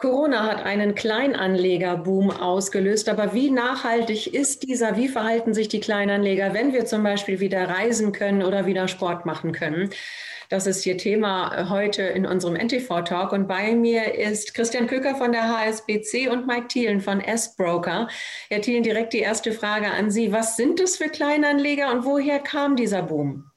Corona hat einen Kleinanlegerboom ausgelöst, aber wie nachhaltig ist dieser? Wie verhalten sich die Kleinanleger, wenn wir zum Beispiel wieder reisen können oder wieder Sport machen können? Das ist hier Thema heute in unserem NTV-Talk. Und bei mir ist Christian Köker von der HSBC und Mike Thielen von S-Broker. Herr Thielen, direkt die erste Frage an Sie. Was sind das für Kleinanleger und woher kam dieser Boom?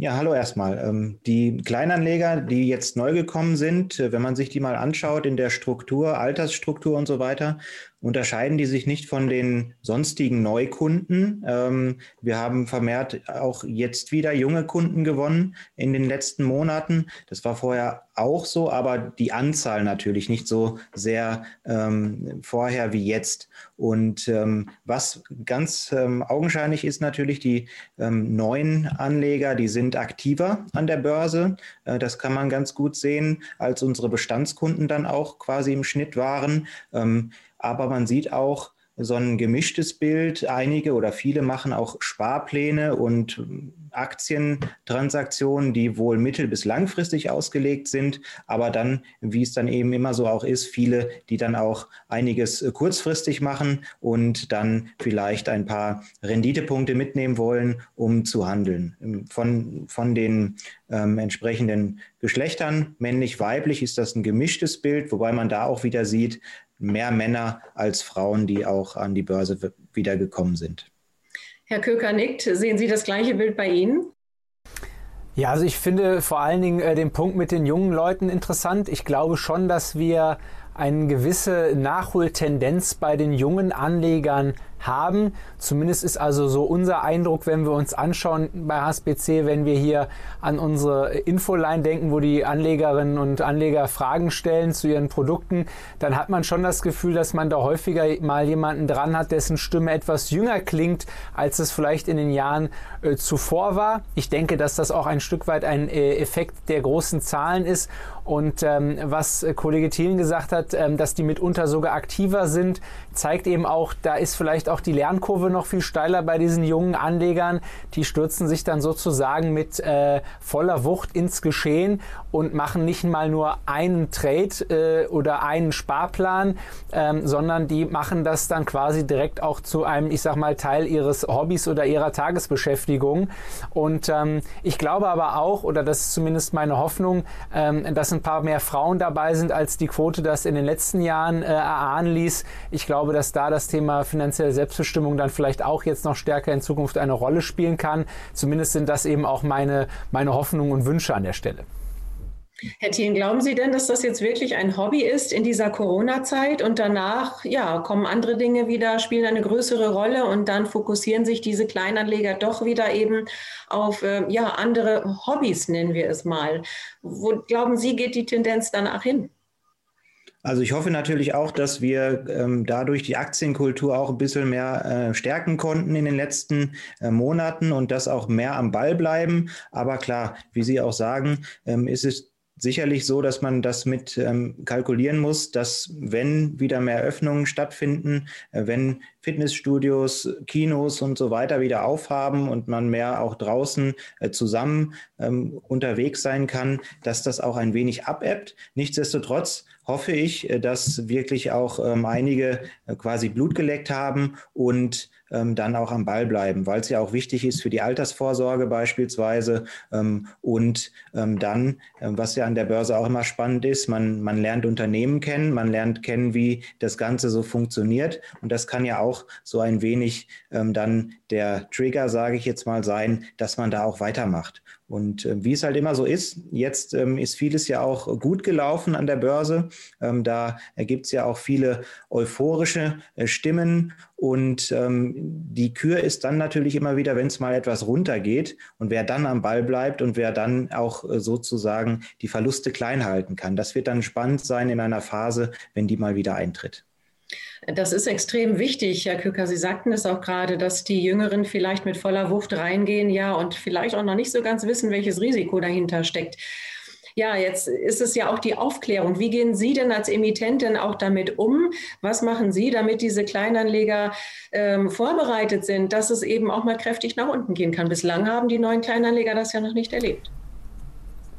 Ja, hallo erstmal. Ähm, die Kleinanleger, die jetzt neu gekommen sind, äh, wenn man sich die mal anschaut in der Struktur, Altersstruktur und so weiter, unterscheiden die sich nicht von den sonstigen Neukunden. Ähm, wir haben vermehrt auch jetzt wieder junge Kunden gewonnen in den letzten Monaten. Das war vorher auch so, aber die Anzahl natürlich nicht so sehr ähm, vorher wie jetzt. Und ähm, was ganz ähm, augenscheinlich ist natürlich, die ähm, neuen Anleger, die sind aktiver an der Börse. Äh, das kann man ganz gut sehen, als unsere Bestandskunden dann auch quasi im Schnitt waren. Ähm, aber man sieht auch so ein gemischtes Bild. Einige oder viele machen auch Sparpläne und Aktientransaktionen, die wohl mittel- bis langfristig ausgelegt sind, aber dann, wie es dann eben immer so auch ist, viele, die dann auch einiges kurzfristig machen und dann vielleicht ein paar Renditepunkte mitnehmen wollen, um zu handeln. Von, von den ähm, entsprechenden Geschlechtern, männlich, weiblich, ist das ein gemischtes Bild, wobei man da auch wieder sieht, mehr Männer als Frauen, die auch an die Börse wiedergekommen sind. Herr Köker nickt. Sehen Sie das gleiche Bild bei Ihnen? Ja, also ich finde vor allen Dingen äh, den Punkt mit den jungen Leuten interessant. Ich glaube schon, dass wir eine gewisse Nachholtendenz bei den jungen Anlegern haben. Zumindest ist also so unser Eindruck, wenn wir uns anschauen bei HSBC, wenn wir hier an unsere Infoline denken, wo die Anlegerinnen und Anleger Fragen stellen zu ihren Produkten, dann hat man schon das Gefühl, dass man da häufiger mal jemanden dran hat, dessen Stimme etwas jünger klingt, als es vielleicht in den Jahren äh, zuvor war. Ich denke, dass das auch ein Stück weit ein äh, Effekt der großen Zahlen ist. Und ähm, was äh, Kollege Thielen gesagt hat, ähm, dass die mitunter sogar aktiver sind, zeigt eben auch, da ist vielleicht auch die Lernkurve noch viel steiler bei diesen jungen Anlegern. Die stürzen sich dann sozusagen mit äh, voller Wucht ins Geschehen und machen nicht mal nur einen Trade äh, oder einen Sparplan, ähm, sondern die machen das dann quasi direkt auch zu einem, ich sag mal, Teil ihres Hobbys oder ihrer Tagesbeschäftigung. Und ähm, ich glaube aber auch, oder das ist zumindest meine Hoffnung, ähm, dass ein paar mehr Frauen dabei sind, als die Quote das in den letzten Jahren äh, erahnen ließ. Ich glaube, dass da das Thema finanzielle Selbstbestimmung dann vielleicht auch jetzt noch stärker in Zukunft eine Rolle spielen kann. Zumindest sind das eben auch meine, meine Hoffnungen und Wünsche an der Stelle. Herr Thien, glauben Sie denn, dass das jetzt wirklich ein Hobby ist in dieser Corona-Zeit und danach, ja, kommen andere Dinge wieder, spielen eine größere Rolle und dann fokussieren sich diese Kleinanleger doch wieder eben auf, äh, ja, andere Hobbys, nennen wir es mal. Wo glauben Sie, geht die Tendenz danach hin? Also ich hoffe natürlich auch, dass wir ähm, dadurch die Aktienkultur auch ein bisschen mehr äh, stärken konnten in den letzten äh, Monaten und das auch mehr am Ball bleiben. Aber klar, wie Sie auch sagen, ähm, ist es sicherlich so, dass man das mit ähm, kalkulieren muss, dass wenn wieder mehr Öffnungen stattfinden, äh, wenn Fitnessstudios, Kinos und so weiter wieder aufhaben und man mehr auch draußen äh, zusammen ähm, unterwegs sein kann, dass das auch ein wenig abebbt. Nichtsdestotrotz hoffe ich, äh, dass wirklich auch ähm, einige äh, quasi Blut geleckt haben und ähm, dann auch am Ball bleiben, weil es ja auch wichtig ist für die Altersvorsorge beispielsweise. Ähm, und ähm, dann, ähm, was ja an der Börse auch immer spannend ist, man, man lernt Unternehmen kennen, man lernt kennen, wie das Ganze so funktioniert. Und das kann ja auch so ein wenig ähm, dann der Trigger, sage ich jetzt mal, sein, dass man da auch weitermacht. Und äh, wie es halt immer so ist, jetzt ähm, ist vieles ja auch gut gelaufen an der Börse. Ähm, da gibt es ja auch viele euphorische äh, Stimmen. Und ähm, die Kür ist dann natürlich immer wieder, wenn es mal etwas runtergeht und wer dann am Ball bleibt und wer dann auch äh, sozusagen die Verluste klein halten kann. Das wird dann spannend sein in einer Phase, wenn die mal wieder eintritt. Das ist extrem wichtig, Herr Kücker. Sie sagten es auch gerade, dass die Jüngeren vielleicht mit voller Wucht reingehen, ja, und vielleicht auch noch nicht so ganz wissen, welches Risiko dahinter steckt. Ja, jetzt ist es ja auch die Aufklärung. Wie gehen Sie denn als Emittentin auch damit um? Was machen Sie, damit diese Kleinanleger ähm, vorbereitet sind, dass es eben auch mal kräftig nach unten gehen kann? Bislang haben die neuen Kleinanleger das ja noch nicht erlebt.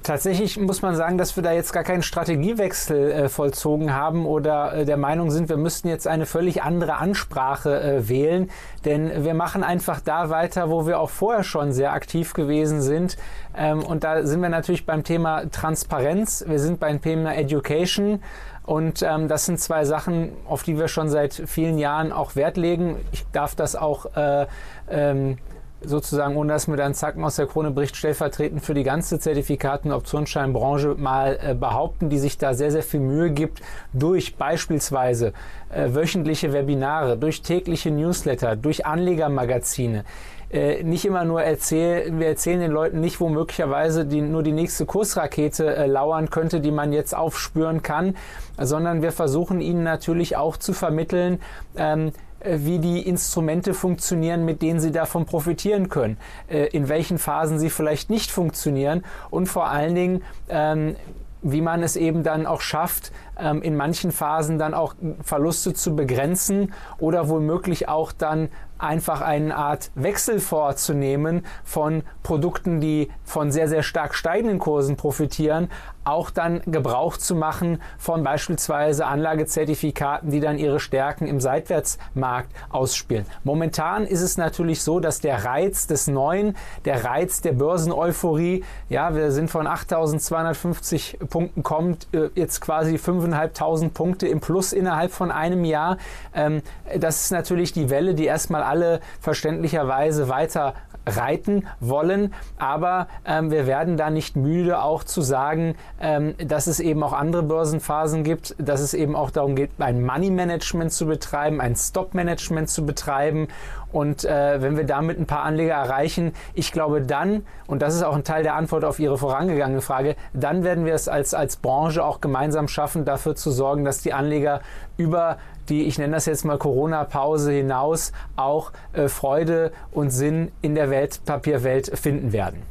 Tatsächlich muss man sagen, dass wir da jetzt gar keinen Strategiewechsel äh, vollzogen haben oder äh, der Meinung sind, wir müssten jetzt eine völlig andere Ansprache äh, wählen. Denn wir machen einfach da weiter, wo wir auch vorher schon sehr aktiv gewesen sind. Ähm, und da sind wir natürlich beim Thema Transparenz. Wir sind beim Thema Education. Und ähm, das sind zwei Sachen, auf die wir schon seit vielen Jahren auch Wert legen. Ich darf das auch äh, ähm, sozusagen, ohne dass mir dann Zacken aus der Krone bricht, stellvertretend für die ganze Zertifikaten- und Optionsscheinbranche mal äh, behaupten, die sich da sehr, sehr viel Mühe gibt, durch beispielsweise äh, wöchentliche Webinare, durch tägliche Newsletter, durch Anlegermagazine. Äh, nicht immer nur erzählen, wir erzählen den Leuten nicht, wo möglicherweise die, nur die nächste Kursrakete äh, lauern könnte, die man jetzt aufspüren kann, sondern wir versuchen ihnen natürlich auch zu vermitteln, ähm, äh, wie die Instrumente funktionieren, mit denen sie davon profitieren können, äh, in welchen Phasen sie vielleicht nicht funktionieren und vor allen Dingen, ähm, wie man es eben dann auch schafft, ähm, in manchen Phasen dann auch Verluste zu begrenzen oder womöglich auch dann einfach eine Art Wechsel vorzunehmen von Produkten, die von sehr, sehr stark steigenden Kursen profitieren, auch dann Gebrauch zu machen von beispielsweise Anlagezertifikaten, die dann ihre Stärken im Seitwärtsmarkt ausspielen. Momentan ist es natürlich so, dass der Reiz des Neuen, der Reiz der Börseneuphorie, ja, wir sind von 8.250 Punkten kommt, äh, jetzt quasi 5.500 Punkte im Plus innerhalb von einem Jahr. Ähm, das ist natürlich die Welle, die erstmal alle verständlicherweise weiter reiten wollen. Aber ähm, wir werden da nicht müde, auch zu sagen, ähm, dass es eben auch andere Börsenphasen gibt, dass es eben auch darum geht, ein Money Management zu betreiben, ein Stop Management zu betreiben. Und äh, wenn wir damit ein paar Anleger erreichen, ich glaube dann, und das ist auch ein Teil der Antwort auf Ihre vorangegangene Frage, dann werden wir es als, als Branche auch gemeinsam schaffen, dafür zu sorgen, dass die Anleger über die, ich nenne das jetzt mal Corona-Pause hinaus, auch äh, Freude und Sinn in der Weltpapierwelt finden werden.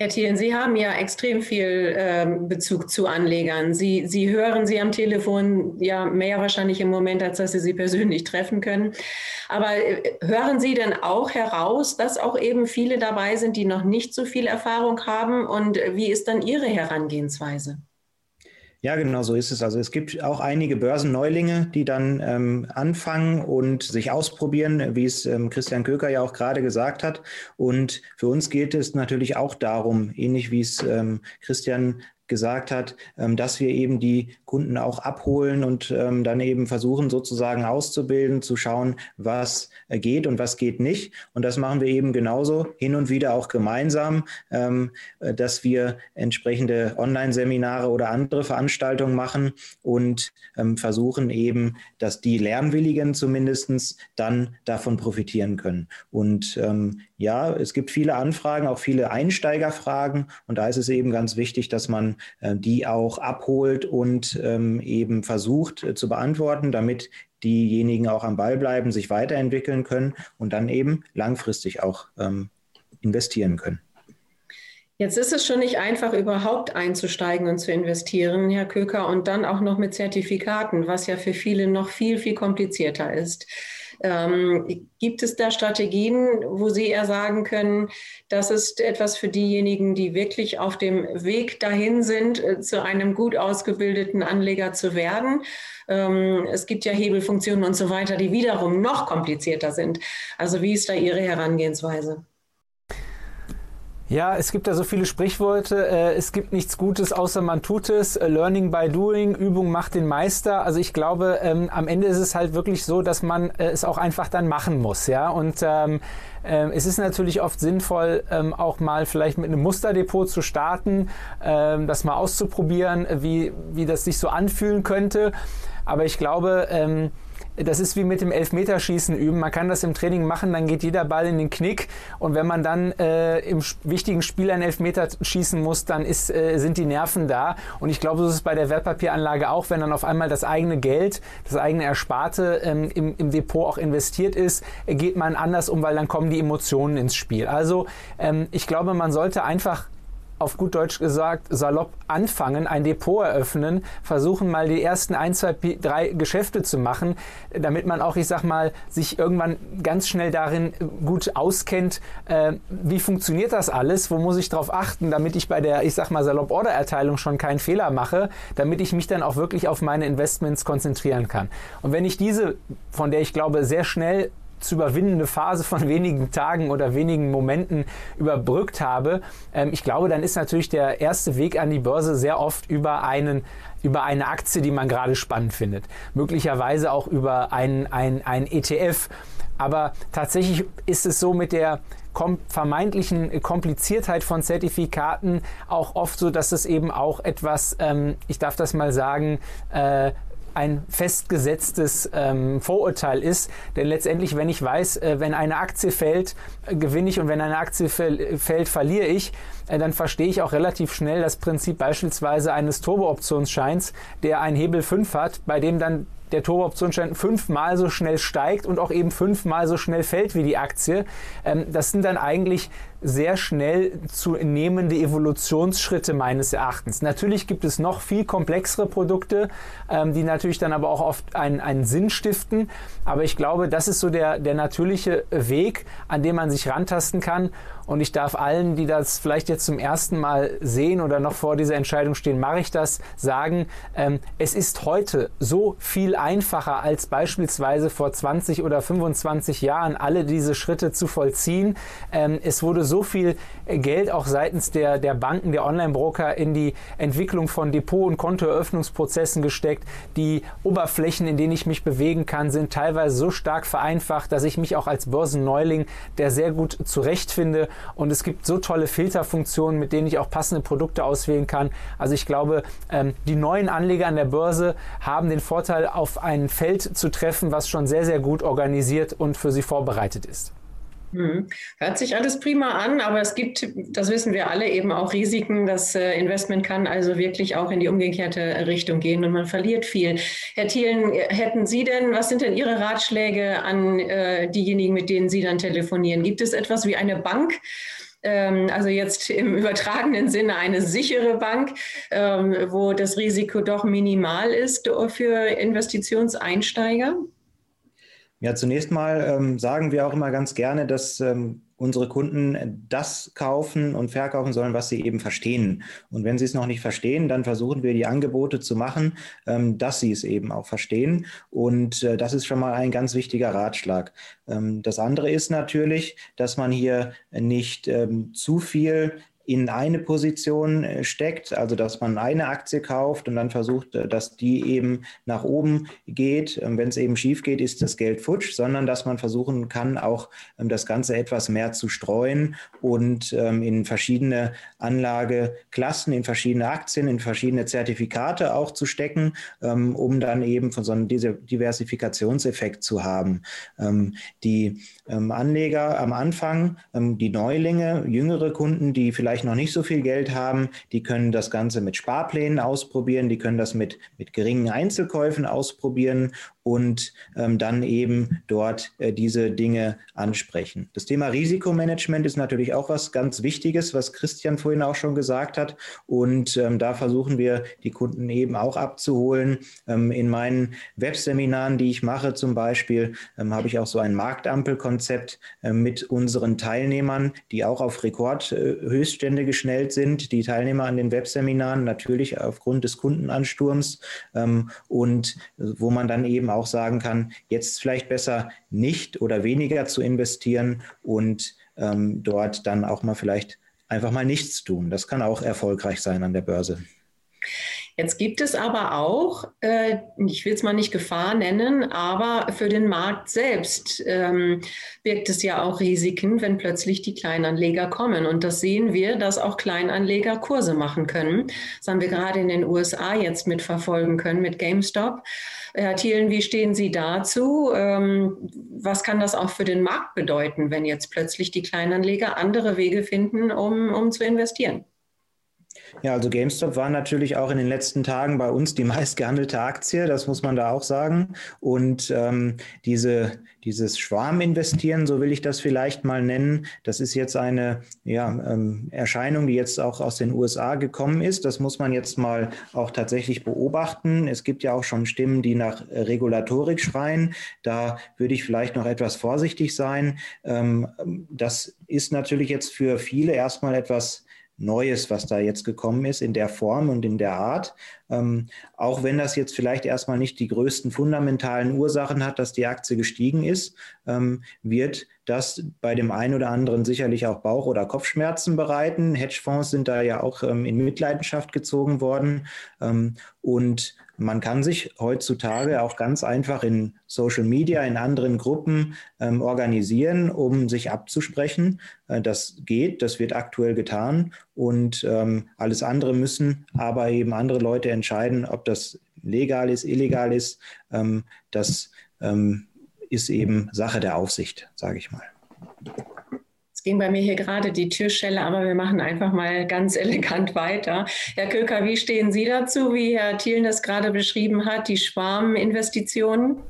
Herr Thielen, Sie haben ja extrem viel ähm, Bezug zu Anlegern. Sie, Sie hören sie am Telefon ja mehr wahrscheinlich im Moment, als dass Sie sie persönlich treffen können. Aber äh, hören Sie denn auch heraus, dass auch eben viele dabei sind, die noch nicht so viel Erfahrung haben? Und wie ist dann Ihre Herangehensweise? Ja, genau so ist es. Also es gibt auch einige Börsenneulinge, die dann ähm, anfangen und sich ausprobieren, wie es ähm, Christian Köker ja auch gerade gesagt hat. Und für uns geht es natürlich auch darum, ähnlich wie es ähm, Christian gesagt hat, ähm, dass wir eben die Kunden auch abholen und ähm, dann eben versuchen sozusagen auszubilden, zu schauen, was äh, geht und was geht nicht. Und das machen wir eben genauso hin und wieder auch gemeinsam, ähm, äh, dass wir entsprechende Online-Seminare oder andere Veranstaltungen machen und versuchen eben, dass die Lernwilligen zumindest dann davon profitieren können. Und ja, es gibt viele Anfragen, auch viele Einsteigerfragen. Und da ist es eben ganz wichtig, dass man äh, die auch abholt und ähm, eben versucht äh, zu beantworten, damit diejenigen auch am Ball bleiben, sich weiterentwickeln können und dann eben langfristig auch ähm, investieren können. Jetzt ist es schon nicht einfach, überhaupt einzusteigen und zu investieren, Herr Köker, und dann auch noch mit Zertifikaten, was ja für viele noch viel, viel komplizierter ist. Ähm, gibt es da Strategien, wo Sie eher sagen können, das ist etwas für diejenigen, die wirklich auf dem Weg dahin sind, äh, zu einem gut ausgebildeten Anleger zu werden? Ähm, es gibt ja Hebelfunktionen und so weiter, die wiederum noch komplizierter sind. Also wie ist da Ihre Herangehensweise? Ja, es gibt da so viele Sprichworte. Äh, es gibt nichts Gutes, außer man tut es. Äh, learning by doing, Übung macht den Meister. Also ich glaube, ähm, am Ende ist es halt wirklich so, dass man äh, es auch einfach dann machen muss. Ja, und ähm, äh, es ist natürlich oft sinnvoll, ähm, auch mal vielleicht mit einem Musterdepot zu starten, ähm, das mal auszuprobieren, wie, wie das sich so anfühlen könnte. Aber ich glaube, ähm, das ist wie mit dem Elfmeterschießen üben. Man kann das im Training machen, dann geht jeder Ball in den Knick. Und wenn man dann äh, im wichtigen Spiel einen Elfmeter schießen muss, dann ist, äh, sind die Nerven da. Und ich glaube, so ist es bei der Wertpapieranlage auch, wenn dann auf einmal das eigene Geld, das eigene Ersparte ähm, im, im, Depot auch investiert ist, geht man anders um, weil dann kommen die Emotionen ins Spiel. Also ähm, ich glaube, man sollte einfach auf gut Deutsch gesagt, salopp anfangen, ein Depot eröffnen, versuchen mal die ersten ein, zwei, drei Geschäfte zu machen, damit man auch, ich sag mal, sich irgendwann ganz schnell darin gut auskennt, äh, wie funktioniert das alles, wo muss ich darauf achten, damit ich bei der, ich sag mal, salopp Ordererteilung schon keinen Fehler mache, damit ich mich dann auch wirklich auf meine Investments konzentrieren kann. Und wenn ich diese, von der ich glaube, sehr schnell zu überwindende Phase von wenigen Tagen oder wenigen Momenten überbrückt habe. Ähm, ich glaube, dann ist natürlich der erste Weg an die Börse sehr oft über einen über eine Aktie, die man gerade spannend findet. Möglicherweise auch über ein, ein, ETF. Aber tatsächlich ist es so mit der vermeintlichen Kompliziertheit von Zertifikaten auch oft so, dass es eben auch etwas, ähm, ich darf das mal sagen, äh, ein festgesetztes ähm, Vorurteil ist. Denn letztendlich, wenn ich weiß, äh, wenn eine Aktie fällt, äh, gewinne ich und wenn eine Aktie fällt, verliere ich, äh, dann verstehe ich auch relativ schnell das Prinzip beispielsweise eines Turbo-Optionsscheins, der ein Hebel 5 hat, bei dem dann der Turbo-Optionsschein fünfmal so schnell steigt und auch eben fünfmal so schnell fällt wie die Aktie. Ähm, das sind dann eigentlich sehr schnell zu nehmende Evolutionsschritte meines Erachtens. Natürlich gibt es noch viel komplexere Produkte, ähm, die natürlich dann aber auch oft einen, einen Sinn stiften. Aber ich glaube, das ist so der, der natürliche Weg, an dem man sich rantasten kann. Und ich darf allen, die das vielleicht jetzt zum ersten Mal sehen oder noch vor dieser Entscheidung stehen, mache ich das, sagen, ähm, es ist heute so viel einfacher als beispielsweise vor 20 oder 25 Jahren, alle diese Schritte zu vollziehen. Ähm, es wurde so viel Geld auch seitens der, der Banken, der Online-Broker in die Entwicklung von Depot- und Kontoeröffnungsprozessen gesteckt. Die Oberflächen, in denen ich mich bewegen kann, sind teilweise so stark vereinfacht, dass ich mich auch als Börsenneuling der sehr gut zurechtfinde und es gibt so tolle Filterfunktionen, mit denen ich auch passende Produkte auswählen kann. Also ich glaube, ähm, die neuen Anleger an der Börse haben den Vorteil, auf ein Feld zu treffen, was schon sehr, sehr gut organisiert und für sie vorbereitet ist. Hm. Hört sich alles prima an, aber es gibt, das wissen wir alle, eben auch Risiken. Das äh, Investment kann also wirklich auch in die umgekehrte Richtung gehen und man verliert viel. Herr Thielen, hätten Sie denn, was sind denn Ihre Ratschläge an äh, diejenigen, mit denen Sie dann telefonieren? Gibt es etwas wie eine Bank? Ähm, also jetzt im übertragenen Sinne eine sichere Bank, ähm, wo das Risiko doch minimal ist für Investitionseinsteiger? Ja, zunächst mal ähm, sagen wir auch immer ganz gerne, dass ähm, unsere Kunden das kaufen und verkaufen sollen, was sie eben verstehen. Und wenn sie es noch nicht verstehen, dann versuchen wir die Angebote zu machen, ähm, dass sie es eben auch verstehen. Und äh, das ist schon mal ein ganz wichtiger Ratschlag. Ähm, das andere ist natürlich, dass man hier nicht ähm, zu viel in eine Position äh, steckt, also dass man eine Aktie kauft und dann versucht, äh, dass die eben nach oben geht. Ähm, wenn es eben schief geht, ist das Geld futsch, sondern dass man versuchen kann, auch ähm, das Ganze etwas mehr zu streuen und ähm, in verschiedene Anlageklassen, in verschiedene Aktien, in verschiedene Zertifikate auch zu stecken, um dann eben von so einem Diversifikationseffekt zu haben. Die Anleger am Anfang, die Neulinge, jüngere Kunden, die vielleicht vielleicht noch nicht so viel Geld haben, die können das Ganze mit Sparplänen ausprobieren, die können das mit, mit geringen Einzelkäufen ausprobieren und ähm, dann eben dort äh, diese Dinge ansprechen. Das Thema Risikomanagement ist natürlich auch was ganz Wichtiges, was Christian vorhin auch schon gesagt hat. Und ähm, da versuchen wir die Kunden eben auch abzuholen. Ähm, in meinen Webseminaren, die ich mache zum Beispiel, ähm, habe ich auch so ein Marktampelkonzept äh, mit unseren Teilnehmern, die auch auf Rekordhöchststände äh, geschnellt sind. Die Teilnehmer an den Webseminaren natürlich aufgrund des Kundenansturms ähm, und wo man dann eben auch auch sagen kann, jetzt vielleicht besser nicht oder weniger zu investieren und ähm, dort dann auch mal vielleicht einfach mal nichts tun. Das kann auch erfolgreich sein an der Börse. Jetzt gibt es aber auch, äh, ich will es mal nicht Gefahr nennen, aber für den Markt selbst ähm, birgt es ja auch Risiken, wenn plötzlich die Kleinanleger kommen. Und das sehen wir, dass auch Kleinanleger Kurse machen können. Das haben wir gerade in den USA jetzt mitverfolgen können mit GameStop. Herr Thielen, wie stehen Sie dazu? Ähm, was kann das auch für den Markt bedeuten, wenn jetzt plötzlich die Kleinanleger andere Wege finden, um, um zu investieren? Ja, also GameStop war natürlich auch in den letzten Tagen bei uns die meistgehandelte Aktie, das muss man da auch sagen. Und ähm, diese, dieses Schwarminvestieren, so will ich das vielleicht mal nennen, das ist jetzt eine ja, ähm, Erscheinung, die jetzt auch aus den USA gekommen ist. Das muss man jetzt mal auch tatsächlich beobachten. Es gibt ja auch schon Stimmen, die nach Regulatorik schreien. Da würde ich vielleicht noch etwas vorsichtig sein. Ähm, das ist natürlich jetzt für viele erstmal etwas Neues, was da jetzt gekommen ist, in der Form und in der Art. Ähm, auch wenn das jetzt vielleicht erstmal nicht die größten fundamentalen Ursachen hat, dass die Aktie gestiegen ist, ähm, wird das bei dem einen oder anderen sicherlich auch Bauch- oder Kopfschmerzen bereiten. Hedgefonds sind da ja auch ähm, in Mitleidenschaft gezogen worden. Ähm, und man kann sich heutzutage auch ganz einfach in Social Media, in anderen Gruppen ähm, organisieren, um sich abzusprechen. Äh, das geht, das wird aktuell getan und ähm, alles andere müssen aber eben andere Leute entscheiden, ob das legal ist, illegal ist. Ähm, das ähm, ist eben Sache der Aufsicht, sage ich mal. Es ging bei mir hier gerade die Türschelle, aber wir machen einfach mal ganz elegant weiter. Herr Köker, wie stehen Sie dazu, wie Herr Thielen das gerade beschrieben hat, die Schwarminvestitionen?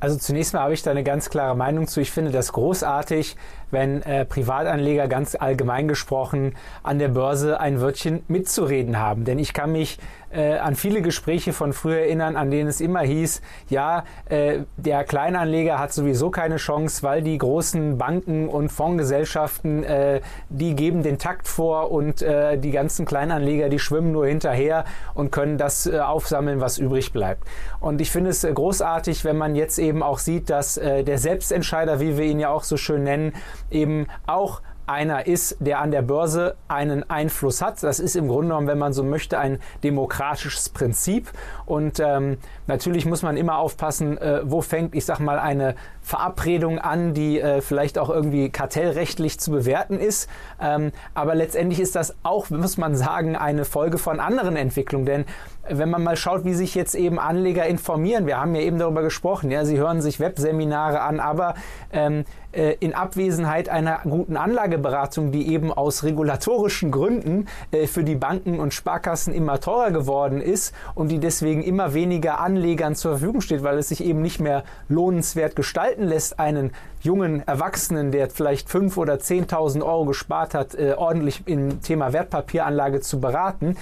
Also zunächst mal habe ich da eine ganz klare Meinung zu. Ich finde das großartig, wenn äh, Privatanleger ganz allgemein gesprochen an der Börse ein Wörtchen mitzureden haben. Denn ich kann mich äh, an viele Gespräche von früher erinnern, an denen es immer hieß, ja, äh, der Kleinanleger hat sowieso keine Chance, weil die großen Banken und Fondsgesellschaften, äh, die geben den Takt vor und äh, die ganzen Kleinanleger, die schwimmen nur hinterher und können das äh, aufsammeln, was übrig bleibt. Und ich finde es äh, großartig, wenn man jetzt eben auch sieht, dass äh, der Selbstentscheider, wie wir ihn ja auch so schön nennen, eben auch einer ist, der an der Börse einen Einfluss hat. Das ist im Grunde genommen, wenn man so möchte, ein demokratisches Prinzip. Und ähm, natürlich muss man immer aufpassen, äh, wo fängt, ich sag mal, eine Verabredung an, die äh, vielleicht auch irgendwie kartellrechtlich zu bewerten ist. Ähm, aber letztendlich ist das auch, muss man sagen, eine Folge von anderen Entwicklungen. Denn wenn man mal schaut, wie sich jetzt eben Anleger informieren, wir haben ja eben darüber gesprochen, ja, sie hören sich Webseminare an, aber ähm, äh, in Abwesenheit einer guten Anlageberatung, die eben aus regulatorischen Gründen äh, für die Banken und Sparkassen immer teurer geworden ist und die deswegen immer weniger Anlegern zur Verfügung steht, weil es sich eben nicht mehr lohnenswert gestalten lässt, einen jungen Erwachsenen, der vielleicht 5.000 oder 10.000 Euro gespart hat, äh, ordentlich im Thema Wertpapieranlage zu beraten,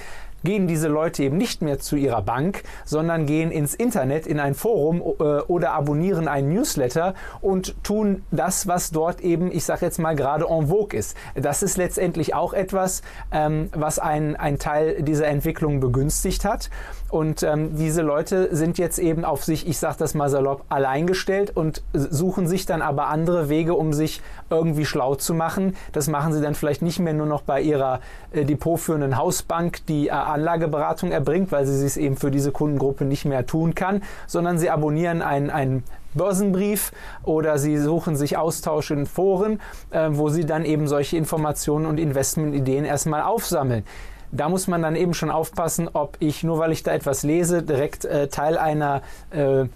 gehen diese Leute eben nicht mehr zu ihrer Bank, sondern gehen ins Internet, in ein Forum äh, oder abonnieren einen Newsletter und tun das, was dort eben, ich sage jetzt mal, gerade en vogue ist. Das ist letztendlich auch etwas, ähm, was ein, ein Teil dieser Entwicklung begünstigt hat. Und ähm, diese Leute sind jetzt eben auf sich, ich sage das mal salopp, allein gestellt und suchen sich dann aber andere Wege, um sich irgendwie schlau zu machen. Das machen sie dann vielleicht nicht mehr nur noch bei ihrer äh, depotführenden Hausbank, die äh, Anlageberatung erbringt, weil sie es eben für diese Kundengruppe nicht mehr tun kann, sondern sie abonnieren einen, einen Börsenbrief oder sie suchen sich Austausch in Foren, äh, wo sie dann eben solche Informationen und Investmentideen erstmal aufsammeln. Da muss man dann eben schon aufpassen, ob ich, nur weil ich da etwas lese, direkt äh, Teil einer äh,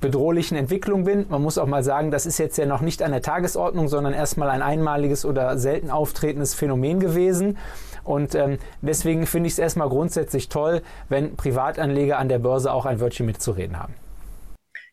bedrohlichen Entwicklung bin. Man muss auch mal sagen, das ist jetzt ja noch nicht an der Tagesordnung, sondern erstmal ein einmaliges oder selten auftretendes Phänomen gewesen. Und ähm, deswegen finde ich es erstmal grundsätzlich toll, wenn Privatanleger an der Börse auch ein Wörtchen mitzureden haben.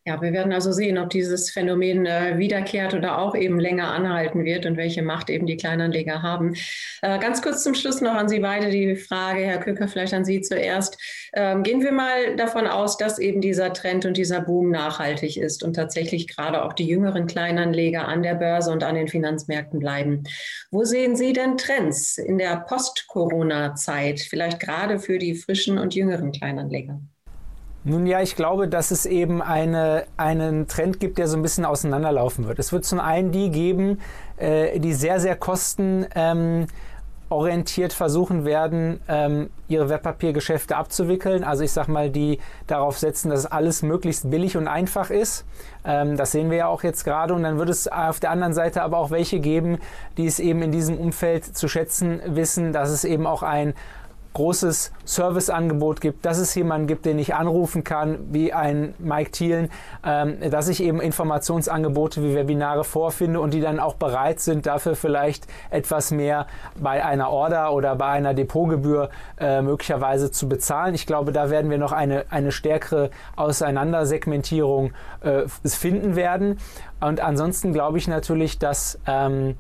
Ja, wir werden also sehen, ob dieses Phänomen äh, wiederkehrt oder auch eben länger anhalten wird und welche Macht eben die Kleinanleger haben. Äh, ganz kurz zum Schluss noch an Sie beide die Frage, Herr Köker, vielleicht an Sie zuerst. Ähm, gehen wir mal davon aus, dass eben dieser Trend und dieser Boom nachhaltig ist und tatsächlich gerade auch die jüngeren Kleinanleger an der Börse und an den Finanzmärkten bleiben. Wo sehen Sie denn Trends in der Post-Corona-Zeit, vielleicht gerade für die frischen und jüngeren Kleinanleger? Nun ja, ich glaube, dass es eben eine, einen Trend gibt, der so ein bisschen auseinanderlaufen wird. Es wird zum einen die geben, äh, die sehr, sehr kosten. Ähm, orientiert versuchen werden, ähm, ihre Wertpapiergeschäfte abzuwickeln. Also ich sage mal, die darauf setzen, dass alles möglichst billig und einfach ist. Ähm, das sehen wir ja auch jetzt gerade. Und dann wird es auf der anderen Seite aber auch welche geben, die es eben in diesem Umfeld zu schätzen wissen, dass es eben auch ein großes Serviceangebot gibt, dass es jemanden gibt, den ich anrufen kann, wie ein Mike Thielen, ähm, dass ich eben Informationsangebote wie Webinare vorfinde und die dann auch bereit sind, dafür vielleicht etwas mehr bei einer Order oder bei einer Depotgebühr äh, möglicherweise zu bezahlen. Ich glaube, da werden wir noch eine, eine stärkere Auseinandersegmentierung äh, finden werden. Und ansonsten glaube ich natürlich, dass ähm,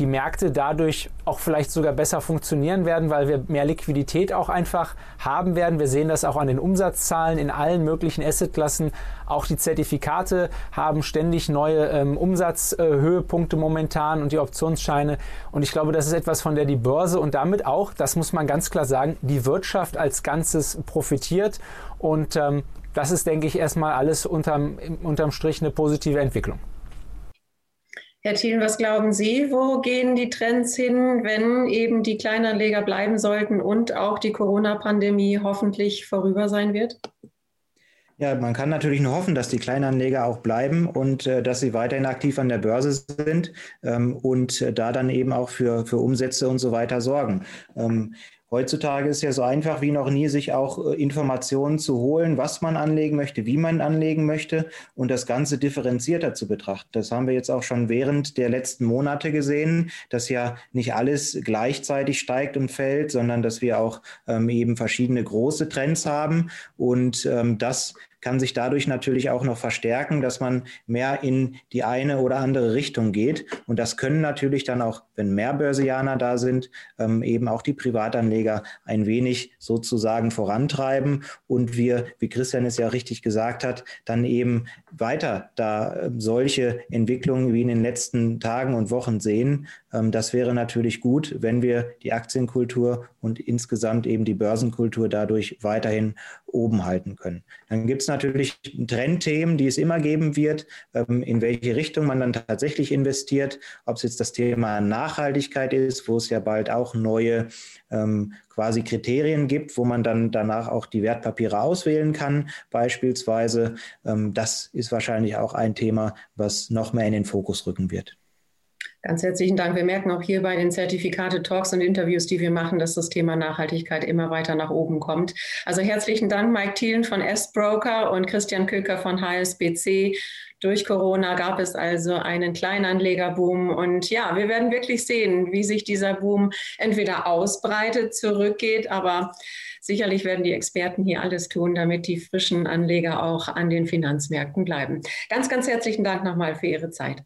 die Märkte dadurch auch vielleicht sogar besser funktionieren werden, weil wir mehr Liquidität auch einfach haben werden. Wir sehen das auch an den Umsatzzahlen in allen möglichen Assetklassen. Auch die Zertifikate haben ständig neue ähm, Umsatzhöhepunkte äh, momentan und die Optionsscheine. Und ich glaube, das ist etwas, von der die Börse und damit auch, das muss man ganz klar sagen, die Wirtschaft als Ganzes profitiert. Und ähm, das ist, denke ich, erstmal alles unterm, unterm Strich eine positive Entwicklung. Herr Thielen, was glauben Sie, wo gehen die Trends hin, wenn eben die Kleinanleger bleiben sollten und auch die Corona-Pandemie hoffentlich vorüber sein wird? Ja, man kann natürlich nur hoffen, dass die Kleinanleger auch bleiben und äh, dass sie weiterhin aktiv an der Börse sind ähm, und äh, da dann eben auch für, für Umsätze und so weiter sorgen. Ähm, Heutzutage ist ja so einfach wie noch nie, sich auch äh, Informationen zu holen, was man anlegen möchte, wie man anlegen möchte und das Ganze differenzierter zu betrachten. Das haben wir jetzt auch schon während der letzten Monate gesehen, dass ja nicht alles gleichzeitig steigt und fällt, sondern dass wir auch ähm, eben verschiedene große Trends haben und ähm, das kann sich dadurch natürlich auch noch verstärken, dass man mehr in die eine oder andere Richtung geht. Und das können natürlich dann auch, wenn mehr Börsianer da sind, ähm, eben auch die Privatanleger ein wenig sozusagen vorantreiben und wir, wie Christian es ja richtig gesagt hat, dann eben weiter da äh, solche Entwicklungen wie in den letzten Tagen und Wochen sehen. Ähm, das wäre natürlich gut, wenn wir die Aktienkultur und insgesamt eben die Börsenkultur dadurch weiterhin oben halten können. Dann gibt es natürlich Trendthemen, die es immer geben wird, ähm, in welche Richtung man dann tatsächlich investiert, ob es jetzt das Thema Nachhaltigkeit ist, wo es ja bald auch neue ähm, quasi Kriterien gibt, wo man dann danach auch die Wertpapiere auswählen kann, beispielsweise. Das ist wahrscheinlich auch ein Thema, was noch mehr in den Fokus rücken wird. Ganz herzlichen Dank. Wir merken auch hier bei den Zertifikate-Talks und Interviews, die wir machen, dass das Thema Nachhaltigkeit immer weiter nach oben kommt. Also herzlichen Dank, Mike Thielen von S-Broker und Christian Köker von HSBC. Durch Corona gab es also einen Kleinanlegerboom. Und ja, wir werden wirklich sehen, wie sich dieser Boom entweder ausbreitet, zurückgeht, aber sicherlich werden die Experten hier alles tun, damit die frischen Anleger auch an den Finanzmärkten bleiben. Ganz, ganz herzlichen Dank nochmal für Ihre Zeit.